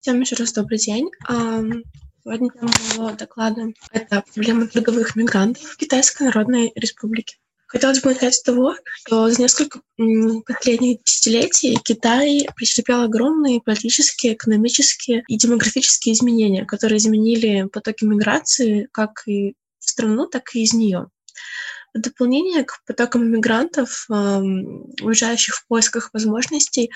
Всем еще раз добрый день. Сегодня тема моего доклада – это проблема трудовых мигрантов в Китайской Народной Республике. Хотелось бы начать с того, что за несколько последних десятилетий Китай претерпел огромные политические, экономические и демографические изменения, которые изменили потоки миграции как и в страну, так и из нее. В дополнение к потокам мигрантов, уезжающих в поисках возможностей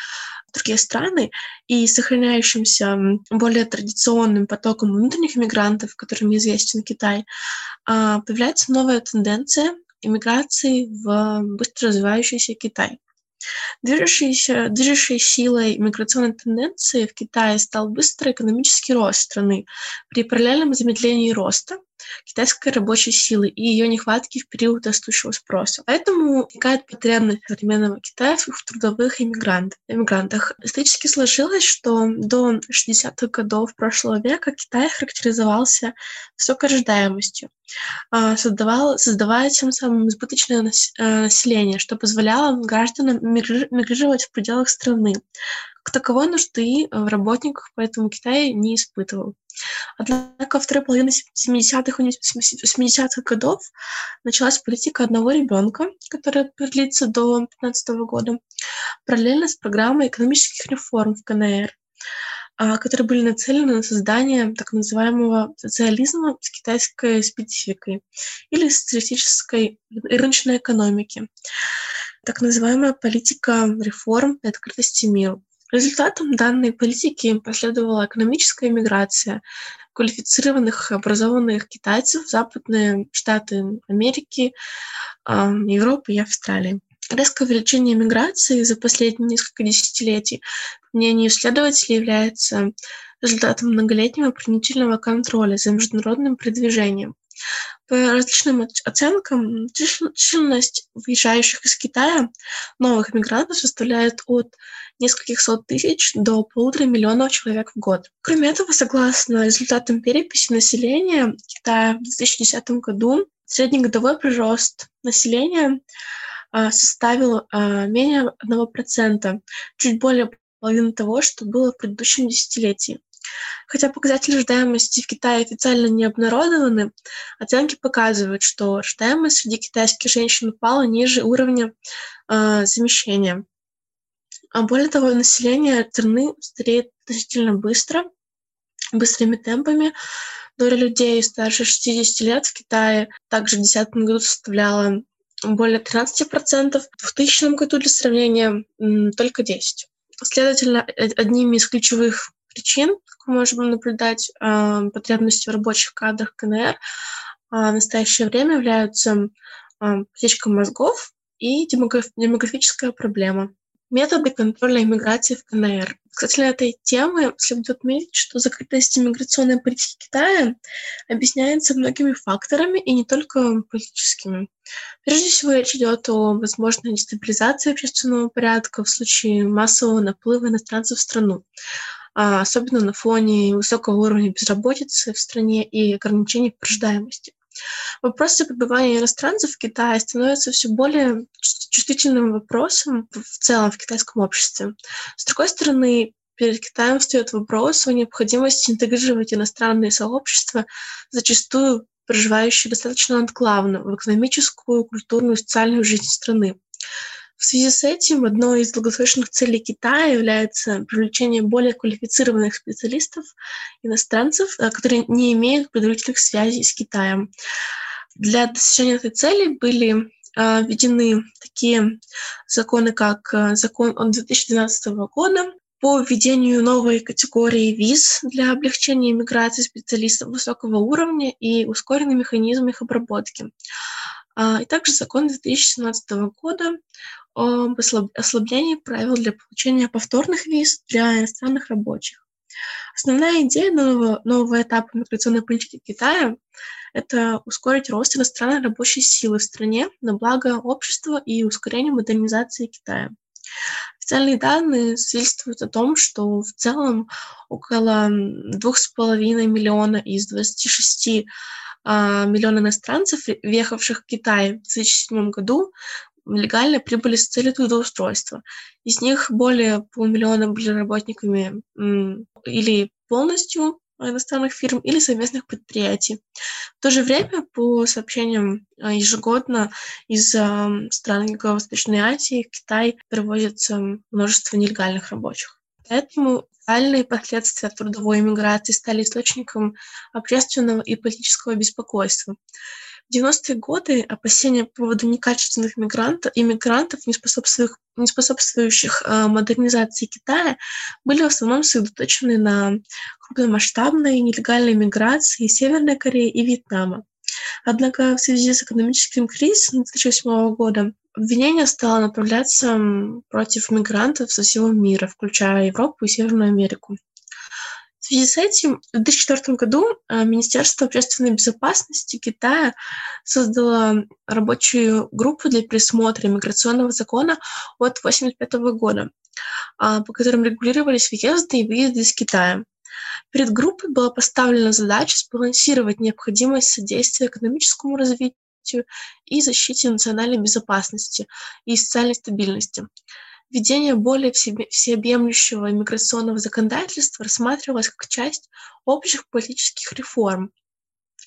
в другие страны и сохраняющимся более традиционным потоком внутренних мигрантов, которым известен Китай, а, появляется новая тенденция иммиграции в быстро развивающийся Китай. Движущейся, движущей силой миграционной тенденции в Китае стал быстрый экономический рост страны при параллельном замедлении роста китайской рабочей силы и ее нехватки в период растущего спроса. Поэтому возникает потребность современного Китая в трудовых иммигрантах. иммигрантах. Исторически сложилось, что до 60-х годов прошлого века Китай характеризовался высокой а, создавал, создавая тем самым избыточное э, население, что позволяло гражданам мигрировать в пределах страны. К таковой нужды в работниках поэтому Китай не испытывал. Однако второй половине 70-х, 80-х годов началась политика одного ребенка, которая продлится до 2015 года, параллельно с программой экономических реформ в КНР, а, которые были нацелены на создание так называемого социализма с китайской спецификой или социалистической рыночной экономики. Так называемая политика реформ и открытости миру. Результатом данной политики последовала экономическая миграция квалифицированных образованных китайцев в западные штаты Америки, Европы и Австралии. Резкое увеличение миграции за последние несколько десятилетий, по мнению исследователей, является результатом многолетнего принудительного контроля за международным продвижением. По различным оценкам, численность выезжающих из Китая новых мигрантов составляет от нескольких сот тысяч до полутора миллионов человек в год. Кроме этого, согласно результатам переписи населения Китая в 2010 году, среднегодовой прирост населения а, составил а, менее 1%, чуть более половины того, что было в предыдущем десятилетии. Хотя показатели рождаемости в Китае официально не обнародованы, оценки показывают, что рождаемость среди китайских женщин упала ниже уровня э, замещения. А более того, население страны стареет относительно быстро, быстрыми темпами. Доля людей старше 60 лет в Китае также в 2010 году составляла более 13%, в 2000 году для сравнения только 10%. Следовательно, одними из ключевых причин, как мы можем наблюдать, э, потребности в рабочих кадрах КНР а, в настоящее время являются потечка мозгов и демографическая проблема. Методы контроля иммиграции в КНР. Касательно этой темы следует отметить, что закрытость иммиграционной политики Китая объясняется многими факторами и не только политическими. Прежде всего, речь идет о возможной дестабилизации общественного порядка в случае массового наплыва иностранцев в страну. А, особенно на фоне высокого уровня безработицы в стране и ограничений в рождаемости. Вопросы пребывания иностранцев в Китае становятся все более чувствительным вопросом в целом в китайском обществе. С другой стороны, перед Китаем встает вопрос о необходимости интегрировать иностранные сообщества, зачастую проживающие достаточно анклавно, в экономическую, культурную и социальную жизнь страны. В связи с этим одной из долгосрочных целей Китая является привлечение более квалифицированных специалистов, иностранцев, э, которые не имеют предварительных связей с Китаем. Для достижения этой цели были э, введены такие законы, как э, закон от 2012 года по введению новой категории виз для облегчения иммиграции специалистов высокого уровня и ускоренный механизм их обработки. А, и также закон 2017 года об ослаблении правил для получения повторных виз для иностранных рабочих. Основная идея нового, нового этапа миграционной политики Китая – это ускорить рост иностранной рабочей силы в стране на благо общества и ускорение модернизации Китая. Официальные данные свидетельствуют о том, что в целом около 2,5 миллиона из 26 а, миллиона иностранцев, въехавших в Китай в 2007 году, легально прибыли с целью трудоустройства. Из них более полумиллиона были работниками или полностью иностранных фирм или совместных предприятий. В то же время, по сообщениям а, ежегодно из а, стран Юго-Восточной Азии в Китай привозится множество нелегальных рабочих. Поэтому социальные последствия трудовой иммиграции стали источником общественного и политического беспокойства. В 90-е годы опасения по поводу некачественных мигрантов, иммигрантов, не способствующих, не способствующих э, модернизации Китая, были в основном сосредоточены на крупномасштабной нелегальной миграции Северной Кореи и Вьетнама. Однако в связи с экономическим кризисом 2008 года обвинение стало направляться против мигрантов со всего мира, включая Европу и Северную Америку. В связи с этим в 2004 году э, Министерство общественной безопасности Китая создало рабочую группу для пересмотра миграционного закона от 1985 года, а, по которым регулировались въезды и выезды из Китая. Перед группой была поставлена задача сбалансировать необходимость содействия экономическому развитию и защите национальной безопасности и социальной стабильности. Введение более всеобъемлющего иммиграционного законодательства рассматривалось как часть общих политических реформ,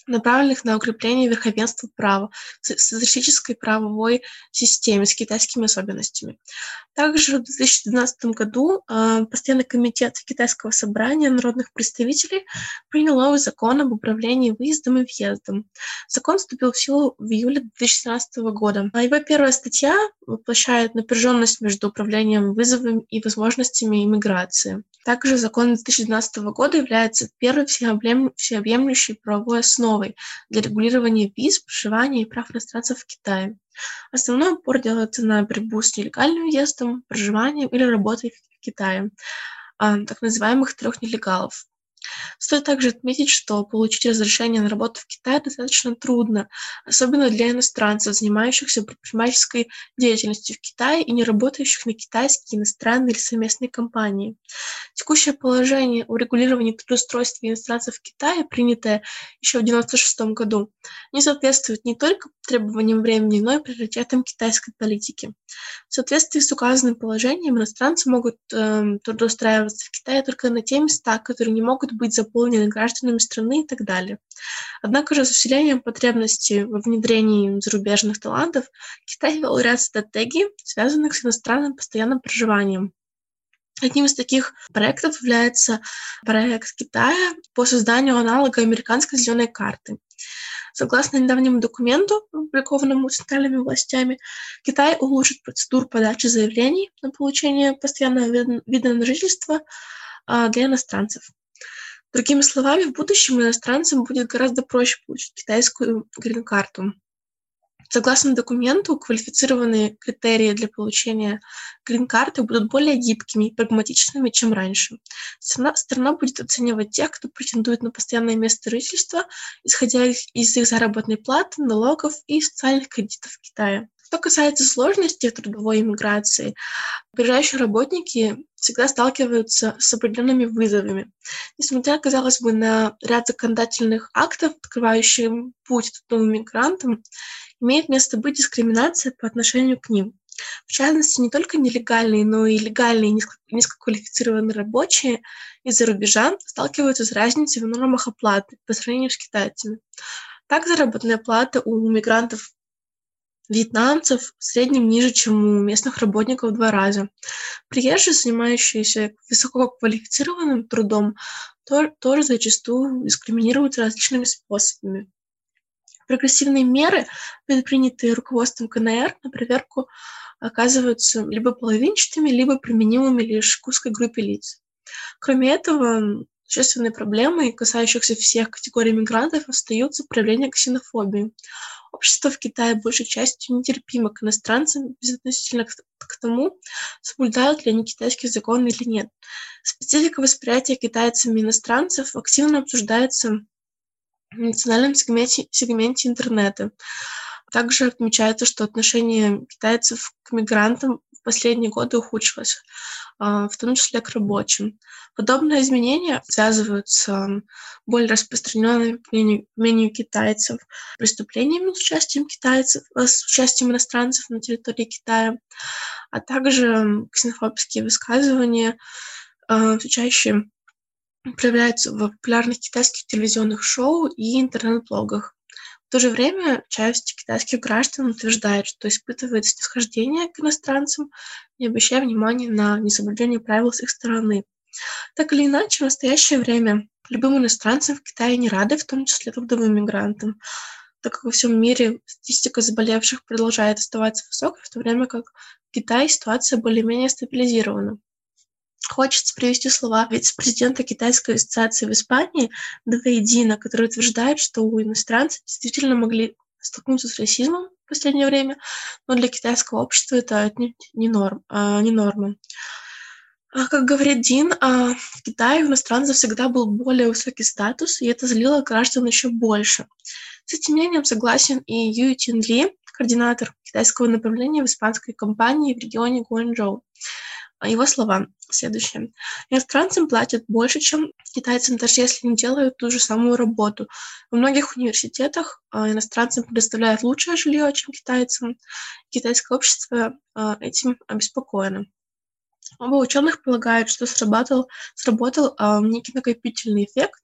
направленных на укрепление верховенства права в социалистической правовой системе с китайскими особенностями. Также в 2012 году э, Постоянный комитет Китайского собрания народных представителей принял новый закон об управлении выездом и въездом. Закон вступил в силу в июле 2017 года. А его первая статья воплощает напряженность между управлением вызовами и возможностями иммиграции. Также закон 2012 года является первой всеобъемлющей правовой основой для регулирования виз, проживания и прав иностранцев в Китае. Основной упор делается на борьбу с нелегальным въездом, проживанием или работой в Китае, а, так называемых трех нелегалов. Стоит также отметить, что получить разрешение на работу в Китае достаточно трудно, особенно для иностранцев, занимающихся предпринимательской деятельностью в Китае и не работающих на китайские, иностранные или совместные компании. Текущее положение о регулировании трудоустройства иностранцев в Китае, принятое еще в 1996 году, не соответствует не только требованиям времени, но и приоритетам китайской политики. В соответствии с указанным положением иностранцы могут э, трудоустраиваться в Китае только на те места, которые не могут быть заполнены гражданами страны и так далее. Однако же с усилением потребности во внедрении зарубежных талантов Китай ввел ряд стратегий, связанных с иностранным постоянным проживанием. Одним из таких проектов является проект Китая по созданию аналога американской зеленой карты. Согласно недавнему документу, опубликованному центральными властями, Китай улучшит процедуру подачи заявлений на получение постоянного вида на жительство а, для иностранцев. Другими словами, в будущем иностранцам будет гораздо проще получить китайскую грин-карту. Согласно документу, квалифицированные критерии для получения грин-карты будут более гибкими и прагматичными, чем раньше. Страна, страна будет оценивать тех, кто претендует на постоянное место жительства, исходя из их заработной платы, налогов и социальных кредитов в Китае. Что касается сложностей трудовой иммиграции, приезжающие работники всегда сталкиваются с определенными вызовами. Несмотря, казалось бы, на ряд законодательных актов, открывающих путь трудовым мигрантам, имеет место быть дискриминация по отношению к ним. В частности, не только нелегальные, но и легальные низкоквалифицированные рабочие из-за рубежа сталкиваются с разницей в нормах оплаты по сравнению с китайцами. Так, заработная плата у мигрантов вьетнамцев в среднем ниже, чем у местных работников в два раза. Приезжие, занимающиеся высококвалифицированным трудом, тоже зачастую дискриминируются различными способами. Прогрессивные меры, предпринятые руководством КНР на проверку, оказываются либо половинчатыми, либо применимыми лишь к узкой группе лиц. Кроме этого, существенной проблемой, касающихся всех категорий мигрантов, остаются проявления ксенофобии. Общество в Китае большей частью нетерпимо к иностранцам безотносительно к, тому, соблюдают ли они китайские законы или нет. Специфика восприятия китайцами иностранцев активно обсуждается в национальном сегменте, сегменте интернета. Также отмечается, что отношение китайцев к мигрантам последние годы ухудшилось, а, в том числе к рабочим. Подобные изменения связываются более распространенными, мнению китайцев, преступлениями с участием китайцев, э, с участием иностранцев на территории Китая, а также ксенофобские высказывания э, чаще проявляются в популярных китайских телевизионных шоу и интернет-блогах. В то же время часть китайских граждан утверждает, что испытывает снисхождение к иностранцам, не обращая внимания на несоблюдение правил с их стороны. Так или иначе, в настоящее время любым иностранцам в Китае не рады, в том числе трудовым мигрантам, так как во всем мире статистика заболевших продолжает оставаться высокой, в то время как в Китае ситуация более-менее стабилизирована. Хочется привести слова вице-президента Китайской ассоциации в Испании Двейдина, который утверждает, что у иностранцев действительно могли столкнуться с расизмом в последнее время, но для китайского общества это не, норм, а, не норма. А, как говорит Дин, а, в Китае у иностранцев всегда был более высокий статус, и это злило граждан еще больше. С этим мнением согласен и Ю Тин Ли, координатор китайского направления в испанской компании в регионе Гуанчжоу. Его слова следующие. Иностранцам платят больше, чем китайцам, даже если они делают ту же самую работу. Во многих университетах а, иностранцам предоставляют лучшее жилье, чем китайцам. Китайское общество а, этим обеспокоено. Оба ученых полагают, что сработал, сработал а, некий накопительный эффект.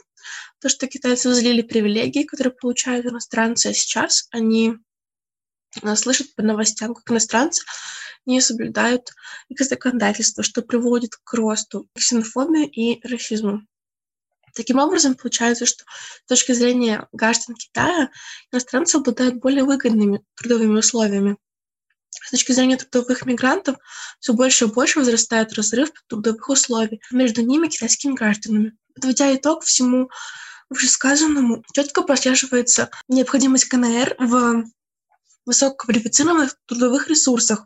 То, что китайцы взлили привилегии, которые получают иностранцы, сейчас они слышат по новостям, как иностранцы не соблюдают их законодательство, что приводит к росту ксенофобии и расизму. Таким образом, получается, что с точки зрения граждан Китая иностранцы обладают более выгодными трудовыми условиями. С точки зрения трудовых мигрантов все больше и больше возрастает разрыв трудовых условий между ними и китайскими гражданами. Подводя итог всему вышесказанному, четко прослеживается необходимость КНР в высококвалифицированных трудовых ресурсах,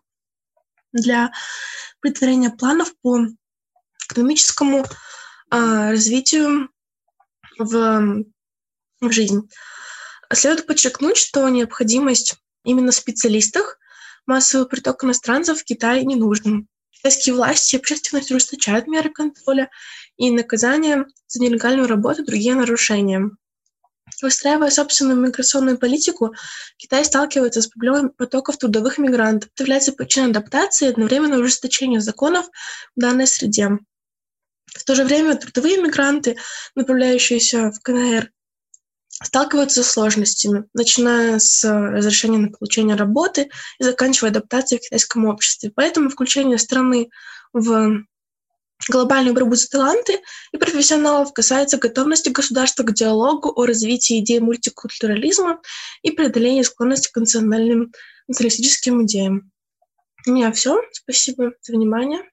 для притворения планов по экономическому а, развитию в, в жизнь. Следует подчеркнуть, что необходимость именно в специалистах массовый приток иностранцев в Китай не нужен. Китайские власти и общественность ужесточают меры контроля и наказания за нелегальную работу и другие нарушения. Выстраивая собственную миграционную политику, Китай сталкивается с проблемой потоков трудовых мигрантов. Это является причиной адаптации и одновременно ужесточения законов в данной среде. В то же время трудовые мигранты, направляющиеся в КНР, сталкиваются с сложностями, начиная с разрешения на получение работы и заканчивая адаптацией в китайском обществе. Поэтому включение страны в глобальной борьбы за таланты и профессионалов касается готовности государства к диалогу о развитии идей мультикультурализма и преодолении склонности к национальным националистическим идеям. У меня все. Спасибо за внимание.